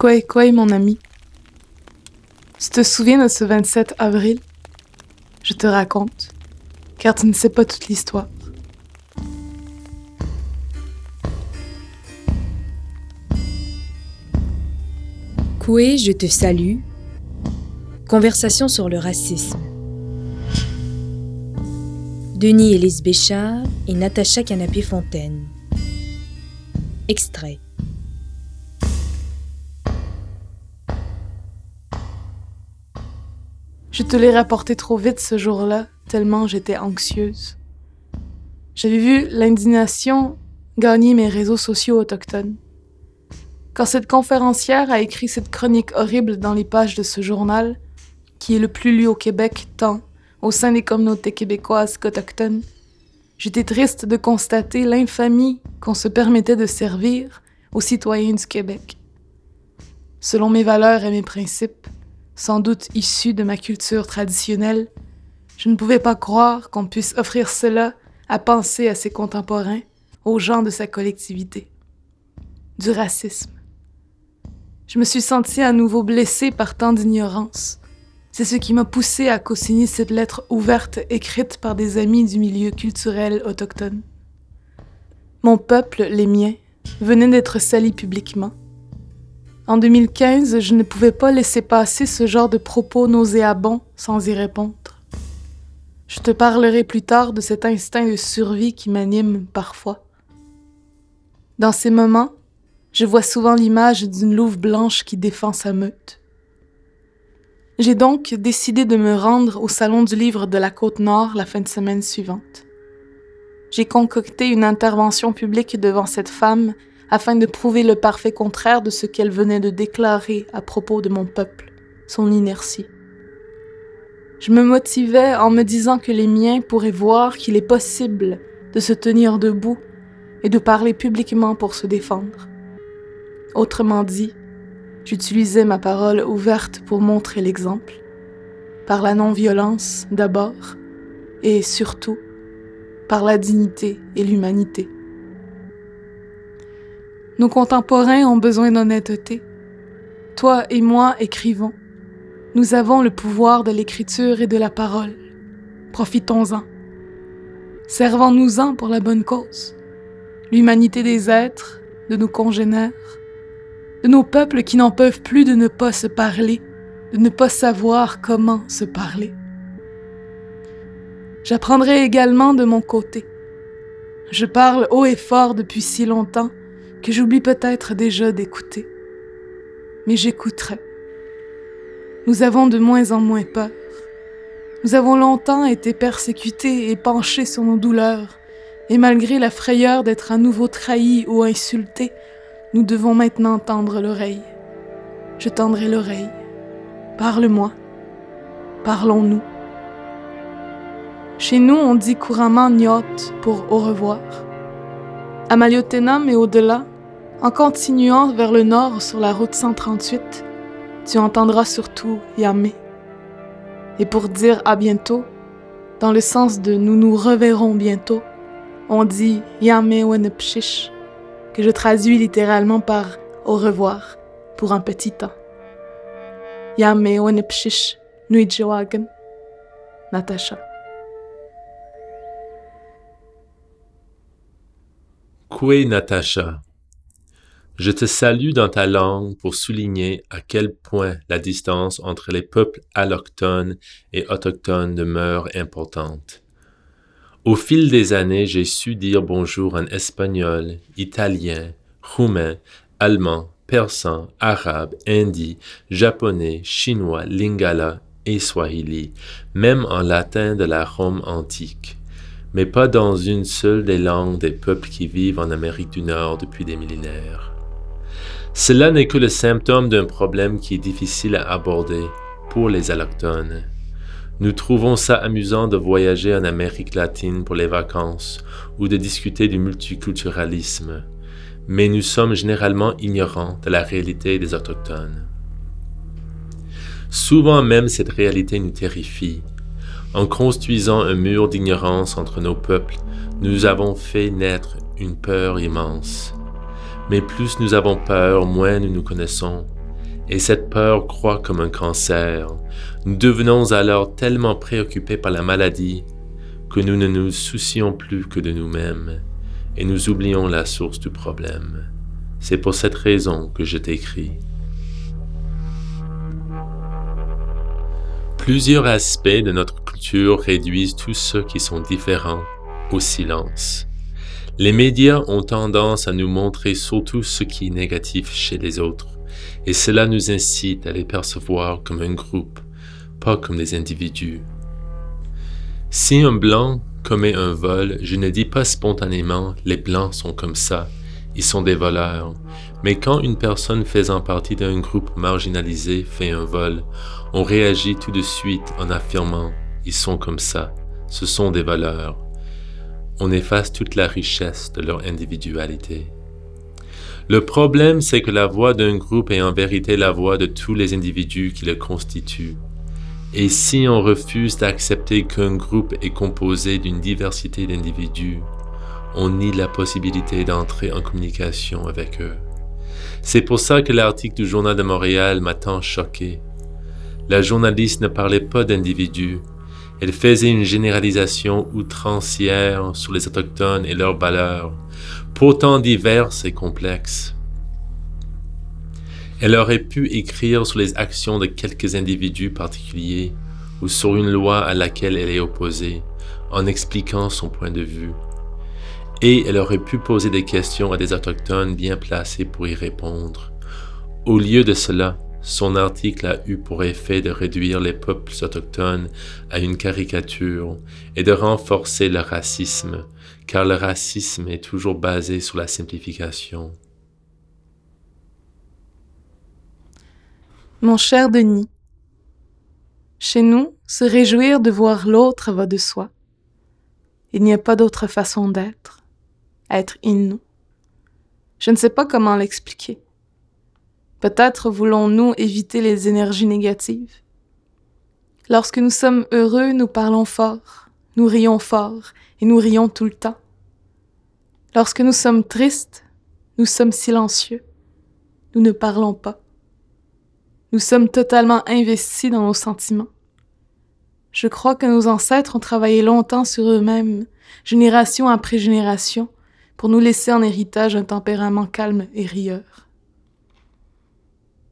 Quoi quoi mon ami? Tu te souviens de ce 27 avril? Je te raconte, car tu ne sais pas toute l'histoire. Koué, je te salue. Conversation sur le racisme. Denis Élise Béchard et Natacha Canapé-Fontaine. Extrait. Je te l'ai rapporté trop vite ce jour-là, tellement j'étais anxieuse. J'avais vu l'indignation gagner mes réseaux sociaux autochtones. Quand cette conférencière a écrit cette chronique horrible dans les pages de ce journal, qui est le plus lu au Québec tant au sein des communautés québécoises qu'autochtones, j'étais triste de constater l'infamie qu'on se permettait de servir aux citoyens du Québec. Selon mes valeurs et mes principes, sans doute issus de ma culture traditionnelle, je ne pouvais pas croire qu'on puisse offrir cela à penser à ses contemporains, aux gens de sa collectivité. Du racisme. Je me suis sentie à nouveau blessée par tant d'ignorance. C'est ce qui m'a poussée à co-signer cette lettre ouverte écrite par des amis du milieu culturel autochtone. Mon peuple, les miens, venait d'être sali publiquement. En 2015, je ne pouvais pas laisser passer ce genre de propos nauséabonds sans y répondre. Je te parlerai plus tard de cet instinct de survie qui m'anime parfois. Dans ces moments, je vois souvent l'image d'une louve blanche qui défend sa meute. J'ai donc décidé de me rendre au Salon du livre de la Côte-Nord la fin de semaine suivante. J'ai concocté une intervention publique devant cette femme afin de prouver le parfait contraire de ce qu'elle venait de déclarer à propos de mon peuple, son inertie. Je me motivais en me disant que les miens pourraient voir qu'il est possible de se tenir debout et de parler publiquement pour se défendre. Autrement dit, j'utilisais ma parole ouverte pour montrer l'exemple, par la non-violence d'abord, et surtout par la dignité et l'humanité. Nos contemporains ont besoin d'honnêteté. Toi et moi écrivons. Nous avons le pouvoir de l'écriture et de la parole. Profitons-en. Servons-nous-en pour la bonne cause. L'humanité des êtres, de nos congénères, de nos peuples qui n'en peuvent plus de ne pas se parler, de ne pas savoir comment se parler. J'apprendrai également de mon côté. Je parle haut et fort depuis si longtemps que j'oublie peut-être déjà d'écouter. Mais j'écouterai. Nous avons de moins en moins peur. Nous avons longtemps été persécutés et penchés sur nos douleurs, et malgré la frayeur d'être à nouveau trahis ou insultés, nous devons maintenant tendre l'oreille. Je tendrai l'oreille. Parle-moi. Parlons-nous. Chez nous, on dit couramment nyot pour au revoir. À Maliotenam et au-delà, en continuant vers le nord sur la route 138, tu entendras surtout Yamé. Et pour dire à bientôt, dans le sens de nous nous reverrons bientôt, on dit Yamé Wenepshish, que je traduis littéralement par au revoir pour un petit temps. Yamé Wenepshish Nuijiwagan, Natasha. Kwe Natasha je te salue dans ta langue pour souligner à quel point la distance entre les peuples allochtones et autochtones demeure importante. Au fil des années, j'ai su dire bonjour en espagnol, italien, roumain, allemand, persan, arabe, hindi, japonais, chinois, lingala et swahili, même en latin de la Rome antique, mais pas dans une seule des langues des peuples qui vivent en Amérique du Nord depuis des millénaires. Cela n'est que le symptôme d'un problème qui est difficile à aborder pour les allochtones. Nous trouvons ça amusant de voyager en Amérique latine pour les vacances ou de discuter du multiculturalisme, mais nous sommes généralement ignorants de la réalité des autochtones. Souvent même cette réalité nous terrifie. En construisant un mur d'ignorance entre nos peuples, nous avons fait naître une peur immense. Mais plus nous avons peur, moins nous nous connaissons, Et cette peur croît comme un cancer. Nous devenons alors tellement préoccupés par la maladie que nous ne nous soucions plus que de nous-mêmes et nous oublions la source du problème. C'est pour cette raison que je t'écris. Plusieurs aspects de notre culture réduisent tous ceux qui sont différents au silence. Les médias ont tendance à nous montrer surtout ce qui est négatif chez les autres, et cela nous incite à les percevoir comme un groupe, pas comme des individus. Si un blanc commet un vol, je ne dis pas spontanément les blancs sont comme ça, ils sont des voleurs. Mais quand une personne faisant partie d'un groupe marginalisé fait un vol, on réagit tout de suite en affirmant ils sont comme ça, ce sont des voleurs. On efface toute la richesse de leur individualité. Le problème, c'est que la voix d'un groupe est en vérité la voix de tous les individus qui le constituent. Et si on refuse d'accepter qu'un groupe est composé d'une diversité d'individus, on nie la possibilité d'entrer en communication avec eux. C'est pour ça que l'article du Journal de Montréal m'a tant choqué. La journaliste ne parlait pas d'individus, elle faisait une généralisation outrancière sur les Autochtones et leurs valeurs, pourtant diverses et complexes. Elle aurait pu écrire sur les actions de quelques individus particuliers ou sur une loi à laquelle elle est opposée, en expliquant son point de vue. Et elle aurait pu poser des questions à des autochtones bien placés pour y répondre. Au lieu de cela, son article a eu pour effet de réduire les peuples autochtones à une caricature et de renforcer le racisme, car le racisme est toujours basé sur la simplification. Mon cher Denis, chez nous, se réjouir de voir l'autre va de soi. Il n'y a pas d'autre façon d'être, être in nous. Je ne sais pas comment l'expliquer. Peut-être voulons-nous éviter les énergies négatives. Lorsque nous sommes heureux, nous parlons fort, nous rions fort et nous rions tout le temps. Lorsque nous sommes tristes, nous sommes silencieux, nous ne parlons pas. Nous sommes totalement investis dans nos sentiments. Je crois que nos ancêtres ont travaillé longtemps sur eux-mêmes, génération après génération, pour nous laisser en héritage un tempérament calme et rieur.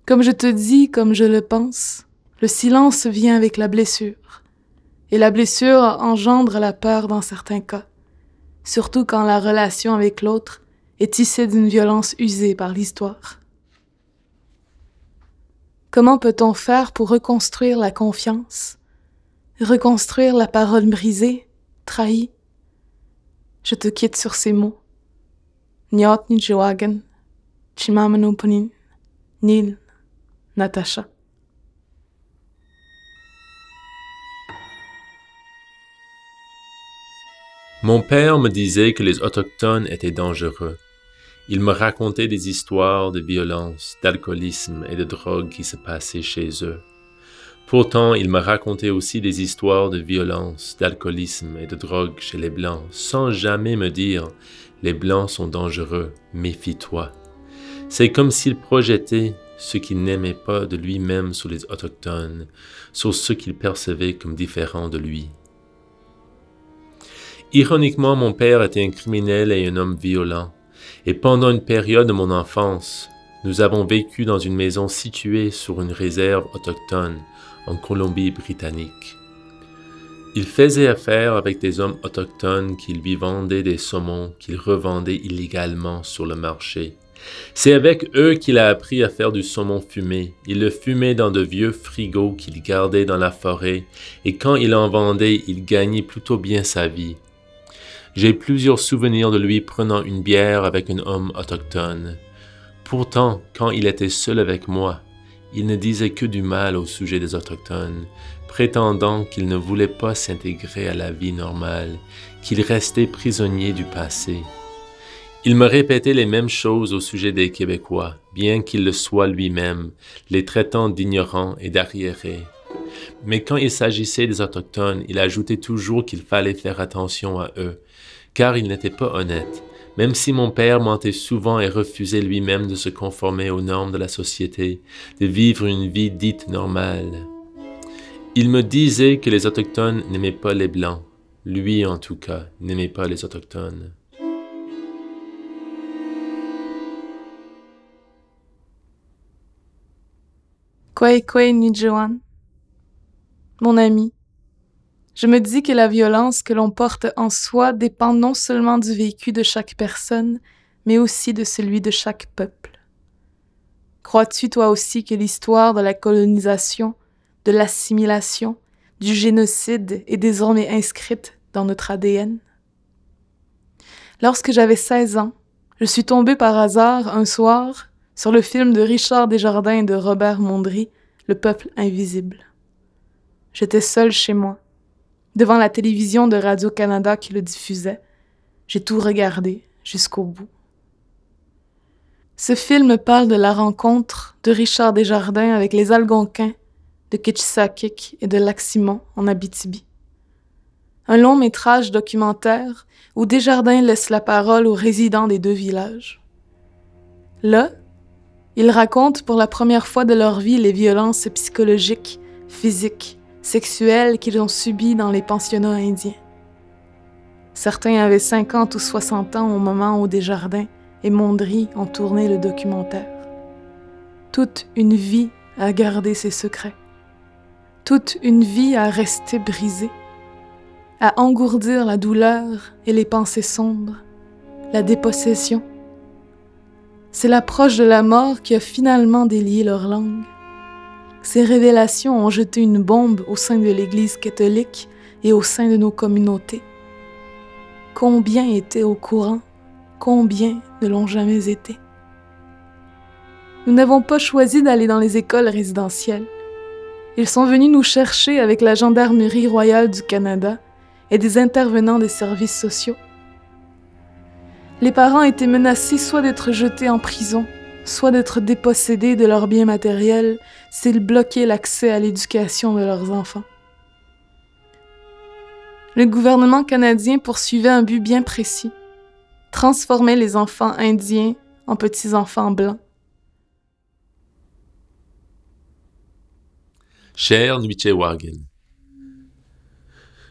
Comme je te dis, comme je le pense, le silence vient avec la blessure, et la blessure engendre la peur dans certains cas, surtout quand la relation avec l'autre est tissée d'une violence usée par l'histoire. Comment peut-on faire pour reconstruire la confiance, reconstruire la parole brisée, trahie? Je te quitte sur ces mots. Nyot Nil, Natacha. Mon père me disait que les autochtones étaient dangereux. Il me racontait des histoires de violence, d'alcoolisme et de drogue qui se passaient chez eux. Pourtant, il me racontait aussi des histoires de violence, d'alcoolisme et de drogue chez les Blancs, sans jamais me dire Les Blancs sont dangereux, méfie-toi. C'est comme s'il projetait ce qu'il n'aimait pas de lui-même sur les Autochtones, sur ce qu'il percevait comme différent de lui. Ironiquement, mon père était un criminel et un homme violent et pendant une période de mon enfance, nous avons vécu dans une maison située sur une réserve autochtone en Colombie-Britannique. Il faisait affaire avec des hommes autochtones qui lui vendaient des saumons qu'il revendait illégalement sur le marché. C'est avec eux qu'il a appris à faire du saumon fumé. Il le fumait dans de vieux frigos qu'il gardait dans la forêt, et quand il en vendait, il gagnait plutôt bien sa vie. J'ai plusieurs souvenirs de lui prenant une bière avec un homme autochtone. Pourtant, quand il était seul avec moi, il ne disait que du mal au sujet des autochtones, prétendant qu'il ne voulait pas s'intégrer à la vie normale, qu'il restait prisonnier du passé. Il me répétait les mêmes choses au sujet des Québécois, bien qu'il le soit lui-même, les traitant d'ignorants et d'arriérés. Mais quand il s'agissait des Autochtones, il ajoutait toujours qu'il fallait faire attention à eux, car ils n'étaient pas honnêtes, Même si mon père mentait souvent et refusait lui-même de se conformer aux normes de la société, de vivre une vie dite normale. Il me disait que les Autochtones n'aimaient pas les Blancs. Lui, en tout cas, n'aimait pas les Autochtones. Kwei Nijuan, mon ami, je me dis que la violence que l'on porte en soi dépend non seulement du vécu de chaque personne, mais aussi de celui de chaque peuple. Crois-tu toi aussi que l'histoire de la colonisation, de l'assimilation, du génocide est désormais inscrite dans notre ADN? Lorsque j'avais 16 ans, je suis tombée par hasard un soir sur le film de Richard Desjardins et de Robert Mondry, Le peuple invisible. J'étais seule chez moi, devant la télévision de Radio-Canada qui le diffusait. J'ai tout regardé jusqu'au bout. Ce film parle de la rencontre de Richard Desjardins avec les Algonquins de Ketchisakik et de Lac-Simon en Abitibi. Un long métrage documentaire où Desjardins laisse la parole aux résidents des deux villages. Ils racontent pour la première fois de leur vie les violences psychologiques, physiques, sexuelles qu'ils ont subies dans les pensionnats indiens. Certains avaient 50 ou 60 ans au moment où Desjardins et Mondry ont tourné le documentaire. Toute une vie à garder ses secrets. Toute une vie à rester brisée. À engourdir la douleur et les pensées sombres, la dépossession c'est l'approche de la mort qui a finalement délié leur langue. Ces révélations ont jeté une bombe au sein de l'Église catholique et au sein de nos communautés. Combien étaient au courant, combien ne l'ont jamais été. Nous n'avons pas choisi d'aller dans les écoles résidentielles. Ils sont venus nous chercher avec la Gendarmerie royale du Canada et des intervenants des services sociaux. Les parents étaient menacés soit d'être jetés en prison, soit d'être dépossédés de leurs biens matériels s'ils bloquaient l'accès à l'éducation de leurs enfants. Le gouvernement canadien poursuivait un but bien précis, transformer les enfants indiens en petits-enfants blancs. Cher Wagen,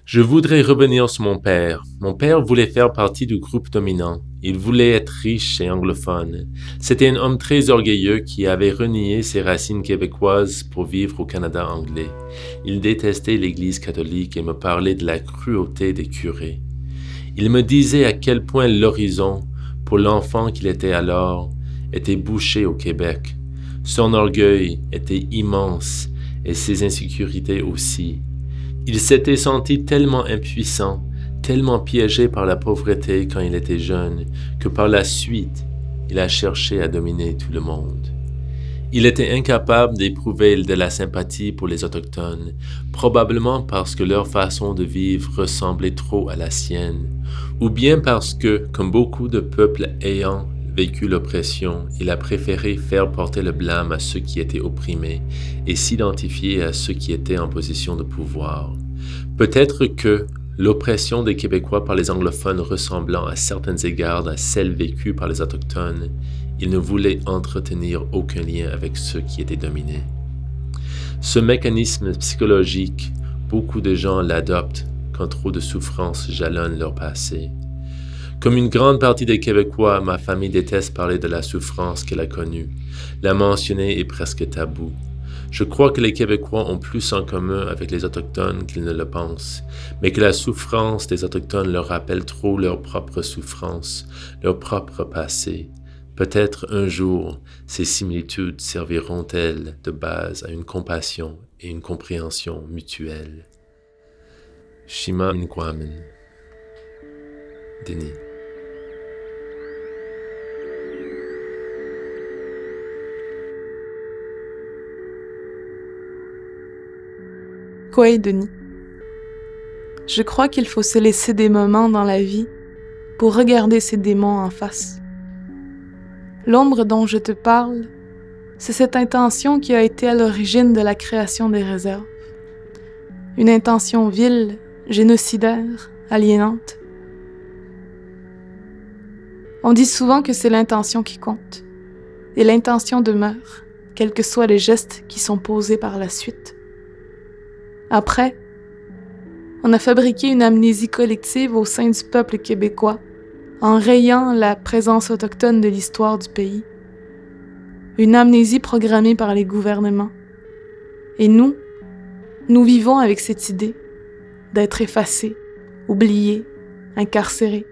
je voudrais revenir sur mon père. Mon père voulait faire partie du groupe dominant. Il voulait être riche et anglophone. C'était un homme très orgueilleux qui avait renié ses racines québécoises pour vivre au Canada anglais. Il détestait l'Église catholique et me parlait de la cruauté des curés. Il me disait à quel point l'horizon, pour l'enfant qu'il était alors, était bouché au Québec. Son orgueil était immense et ses insécurités aussi. Il s'était senti tellement impuissant, tellement piégé par la pauvreté quand il était jeune, que par la suite, il a cherché à dominer tout le monde. Il était incapable d'éprouver de la sympathie pour les Autochtones, probablement parce que leur façon de vivre ressemblait trop à la sienne, ou bien parce que, comme beaucoup de peuples ayant vécu l'oppression, il a préféré faire porter le blâme à ceux qui étaient opprimés et s'identifier à ceux qui étaient en position de pouvoir. Peut-être que l'oppression des Québécois par les anglophones ressemblant à certains égards à celle vécue par les autochtones, il ne voulait entretenir aucun lien avec ceux qui étaient dominés. Ce mécanisme psychologique, beaucoup de gens l'adoptent quand trop de souffrances jalonnent leur passé. Comme une grande partie des Québécois, ma famille déteste parler de la souffrance qu'elle a connue. La mentionner est presque tabou. Je crois que les Québécois ont plus en commun avec les Autochtones qu'ils ne le pensent, mais que la souffrance des Autochtones leur rappelle trop leur propre souffrance, leur propre passé. Peut-être un jour, ces similitudes serviront-elles de base à une compassion et une compréhension mutuelle. Shima Denis Denis. Je crois qu'il faut se laisser des moments dans la vie pour regarder ces démons en face. L'ombre dont je te parle, c'est cette intention qui a été à l'origine de la création des réserves. Une intention vile, génocidaire, aliénante. On dit souvent que c'est l'intention qui compte. Et l'intention demeure, quels que soient les gestes qui sont posés par la suite. Après, on a fabriqué une amnésie collective au sein du peuple québécois en rayant la présence autochtone de l'histoire du pays. Une amnésie programmée par les gouvernements. Et nous, nous vivons avec cette idée d'être effacés, oubliés, incarcérés.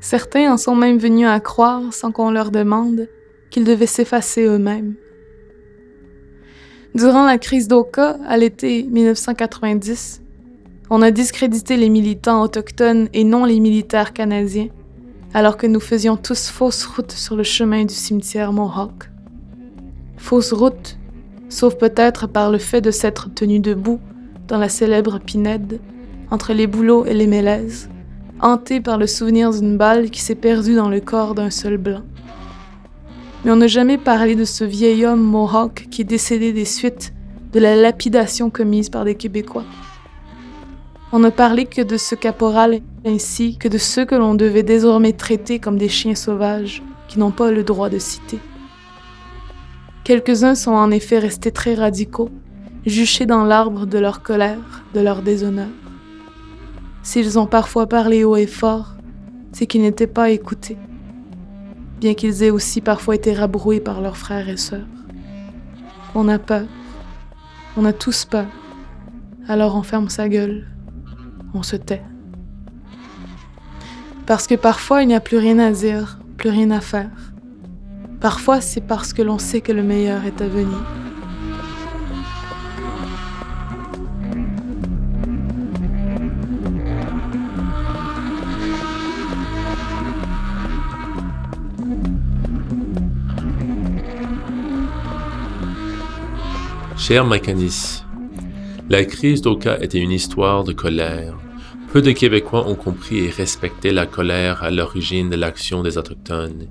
Certains en sont même venus à croire, sans qu'on leur demande, qu'ils devaient s'effacer eux-mêmes. Durant la crise d'Oka, à l'été 1990, on a discrédité les militants autochtones et non les militaires canadiens, alors que nous faisions tous fausse route sur le chemin du cimetière Mohawk. Fausse route, sauf peut-être par le fait de s'être tenu debout dans la célèbre Pinède, entre les bouleaux et les mélèzes, hanté par le souvenir d'une balle qui s'est perdue dans le corps d'un seul blanc. Mais on n'a jamais parlé de ce vieil homme Mohawk qui est décédé des suites de la lapidation commise par des Québécois. On ne parlait que de ce caporal ainsi que de ceux que l'on devait désormais traiter comme des chiens sauvages qui n'ont pas le droit de citer. Quelques-uns sont en effet restés très radicaux, juchés dans l'arbre de leur colère, de leur déshonneur. S'ils ont parfois parlé haut et fort, c'est qu'ils n'étaient pas écoutés, bien qu'ils aient aussi parfois été rabroués par leurs frères et sœurs. On a peur, on a tous peur, alors on ferme sa gueule on se tait. Parce que parfois il n'y a plus rien à dire, plus rien à faire. Parfois c'est parce que l'on sait que le meilleur est à venir. Cher Macanis, la crise d'Oka était une histoire de colère, peu de Québécois ont compris et respecté la colère à l'origine de l'action des Autochtones.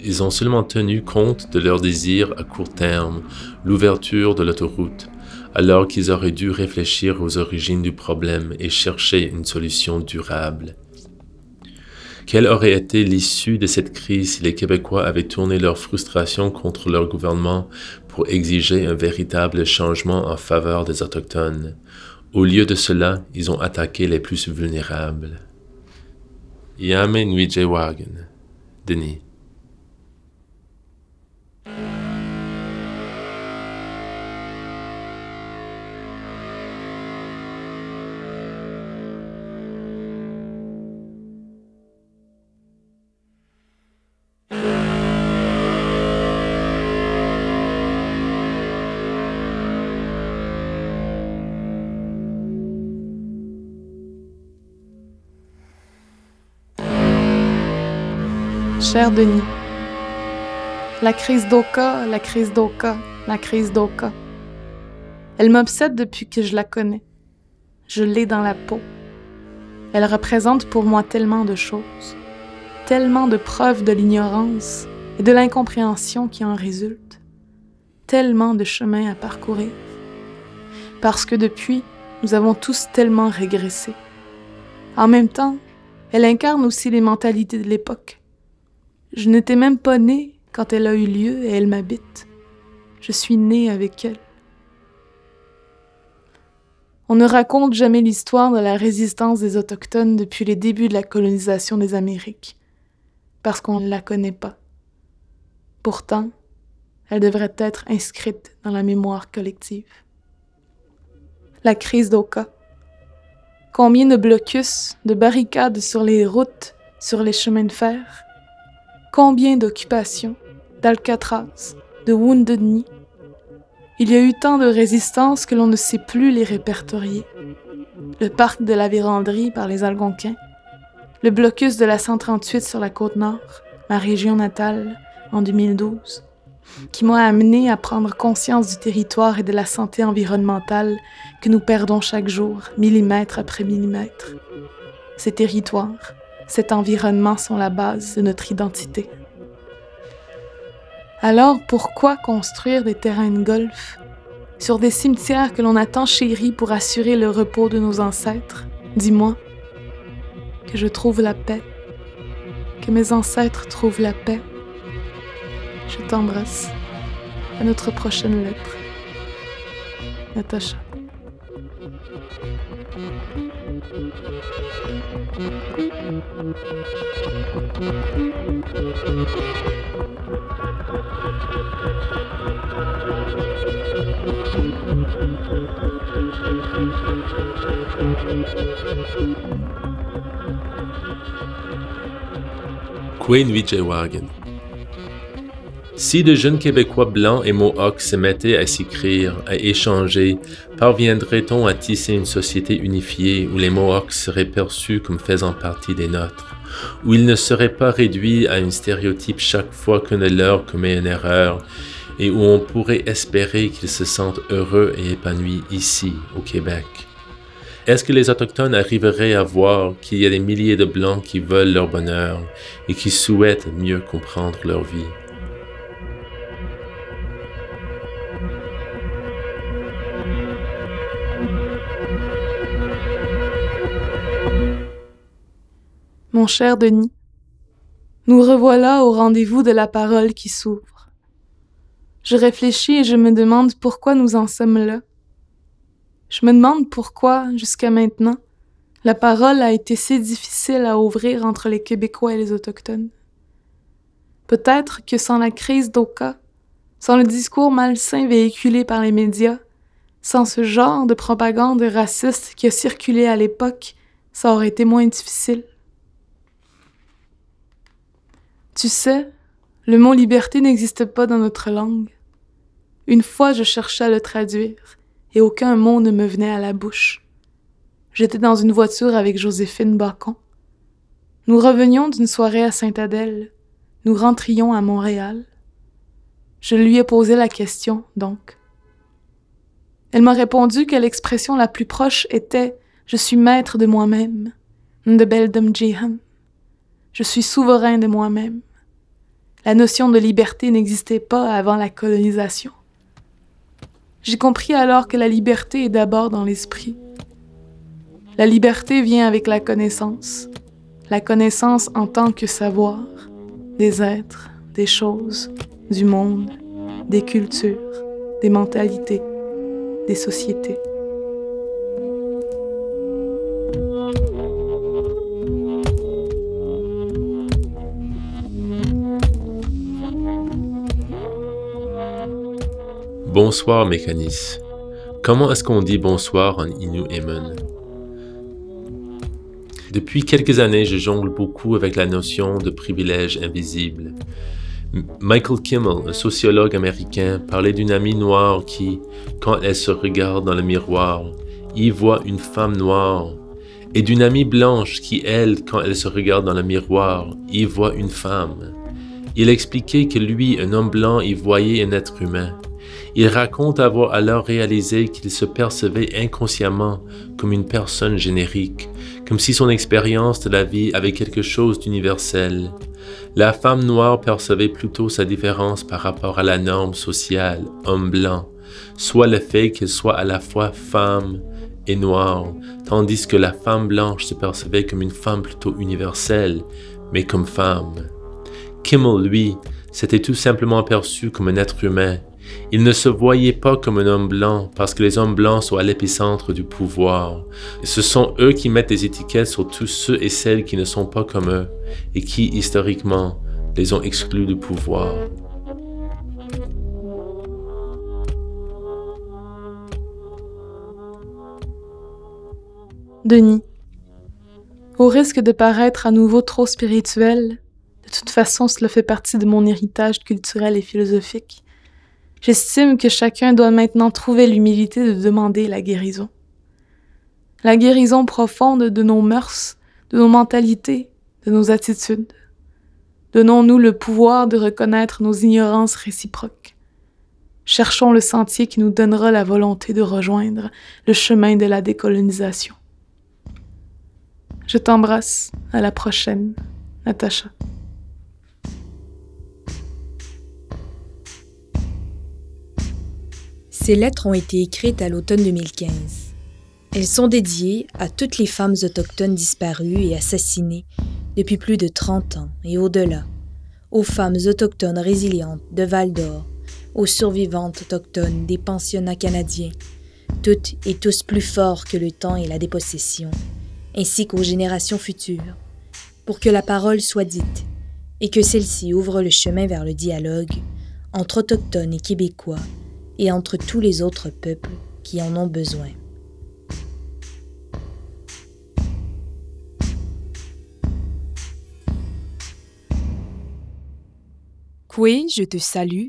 Ils ont seulement tenu compte de leur désir à court terme, l'ouverture de l'autoroute, alors qu'ils auraient dû réfléchir aux origines du problème et chercher une solution durable. Quelle aurait été l'issue de cette crise si les Québécois avaient tourné leur frustration contre leur gouvernement pour exiger un véritable changement en faveur des Autochtones au lieu de cela, ils ont attaqué les plus vulnérables. Yame Denis. La crise d'Oka, la crise d'Oka, la crise d'Oka. Elle m'obsède depuis que je la connais. Je l'ai dans la peau. Elle représente pour moi tellement de choses, tellement de preuves de l'ignorance et de l'incompréhension qui en résulte, tellement de chemins à parcourir. Parce que depuis, nous avons tous tellement régressé. En même temps, elle incarne aussi les mentalités de l'époque je n'étais même pas née quand elle a eu lieu et elle m'habite. Je suis née avec elle. On ne raconte jamais l'histoire de la résistance des Autochtones depuis les débuts de la colonisation des Amériques, parce qu'on ne la connaît pas. Pourtant, elle devrait être inscrite dans la mémoire collective. La crise d'Oka. Combien de blocus, de barricades sur les routes, sur les chemins de fer, Combien d'occupations, d'Alcatraz, de Wounded Knee. Il y a eu tant de résistances que l'on ne sait plus les répertorier. Le parc de la Vérandrie par les Algonquins, le blocus de la 138 sur la côte nord, ma région natale, en 2012, qui m'a amené à prendre conscience du territoire et de la santé environnementale que nous perdons chaque jour, millimètre après millimètre. Ces territoires, cet environnement sont la base de notre identité. Alors pourquoi construire des terrains de golf sur des cimetières que l'on a tant chéris pour assurer le repos de nos ancêtres? Dis-moi que je trouve la paix, que mes ancêtres trouvent la paix. Je t'embrasse. À notre prochaine lettre. Natacha. Queen Wagon. Si de jeunes Québécois blancs et Mohawks se mettaient à s'écrire, à échanger, parviendrait-on à tisser une société unifiée où les Mohawks seraient perçus comme faisant partie des nôtres, où ils ne seraient pas réduits à un stéréotype chaque fois qu'un de leurs commet une erreur, et où on pourrait espérer qu'ils se sentent heureux et épanouis ici, au Québec? Est-ce que les Autochtones arriveraient à voir qu'il y a des milliers de Blancs qui veulent leur bonheur et qui souhaitent mieux comprendre leur vie? Mon cher Denis, nous revoilà au rendez-vous de la parole qui s'ouvre. Je réfléchis et je me demande pourquoi nous en sommes là. Je me demande pourquoi, jusqu'à maintenant, la parole a été si difficile à ouvrir entre les Québécois et les Autochtones. Peut-être que sans la crise d'Oka, sans le discours malsain véhiculé par les médias, sans ce genre de propagande raciste qui a circulé à l'époque, ça aurait été moins difficile. Tu sais, le mot liberté n'existe pas dans notre langue. Une fois, je cherchais à le traduire, et aucun mot ne me venait à la bouche. J'étais dans une voiture avec Joséphine Bacon. Nous revenions d'une soirée à Sainte-Adèle. Nous rentrions à Montréal. Je lui ai posé la question, donc. Elle m'a répondu que l'expression la plus proche était Je suis maître de moi-même, de. Je suis souverain de moi-même. La notion de liberté n'existait pas avant la colonisation. J'ai compris alors que la liberté est d'abord dans l'esprit. La liberté vient avec la connaissance, la connaissance en tant que savoir des êtres, des choses, du monde, des cultures, des mentalités, des sociétés. Bonsoir, Mécanis. Comment est-ce qu'on dit bonsoir en Inuimun? Depuis quelques années, je jongle beaucoup avec la notion de privilège invisible. Michael Kimmel, un sociologue américain, parlait d'une amie noire qui, quand elle se regarde dans le miroir, y voit une femme noire, et d'une amie blanche qui, elle, quand elle se regarde dans le miroir, y voit une femme. Il expliquait que lui, un homme blanc, y voyait un être humain. Il raconte avoir alors réalisé qu'il se percevait inconsciemment comme une personne générique, comme si son expérience de la vie avait quelque chose d'universel. La femme noire percevait plutôt sa différence par rapport à la norme sociale, homme blanc, soit le fait qu'elle soit à la fois femme et noire, tandis que la femme blanche se percevait comme une femme plutôt universelle, mais comme femme. Kimmel, lui, s'était tout simplement perçu comme un être humain, il ne se voyait pas comme un homme blanc parce que les hommes blancs sont à l'épicentre du pouvoir. ce sont eux qui mettent des étiquettes sur tous ceux et celles qui ne sont pas comme eux et qui, historiquement, les ont exclus du pouvoir. Denis, au risque de paraître à nouveau trop spirituel, de toute façon cela fait partie de mon héritage culturel et philosophique, J'estime que chacun doit maintenant trouver l'humilité de demander la guérison. La guérison profonde de nos mœurs, de nos mentalités, de nos attitudes. Donnons-nous le pouvoir de reconnaître nos ignorances réciproques. Cherchons le sentier qui nous donnera la volonté de rejoindre le chemin de la décolonisation. Je t'embrasse. À la prochaine. Natacha. Ces lettres ont été écrites à l'automne 2015. Elles sont dédiées à toutes les femmes autochtones disparues et assassinées depuis plus de 30 ans et au-delà, aux femmes autochtones résilientes de Val d'Or, aux survivantes autochtones des pensionnats canadiens, toutes et tous plus forts que le temps et la dépossession, ainsi qu'aux générations futures, pour que la parole soit dite et que celle-ci ouvre le chemin vers le dialogue entre autochtones et québécois et entre tous les autres peuples qui en ont besoin. Koué, je te salue.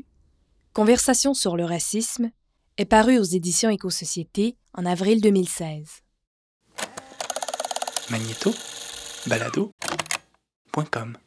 Conversation sur le racisme est paru aux éditions Éco-Société en avril 2016. Magnéto, balado.com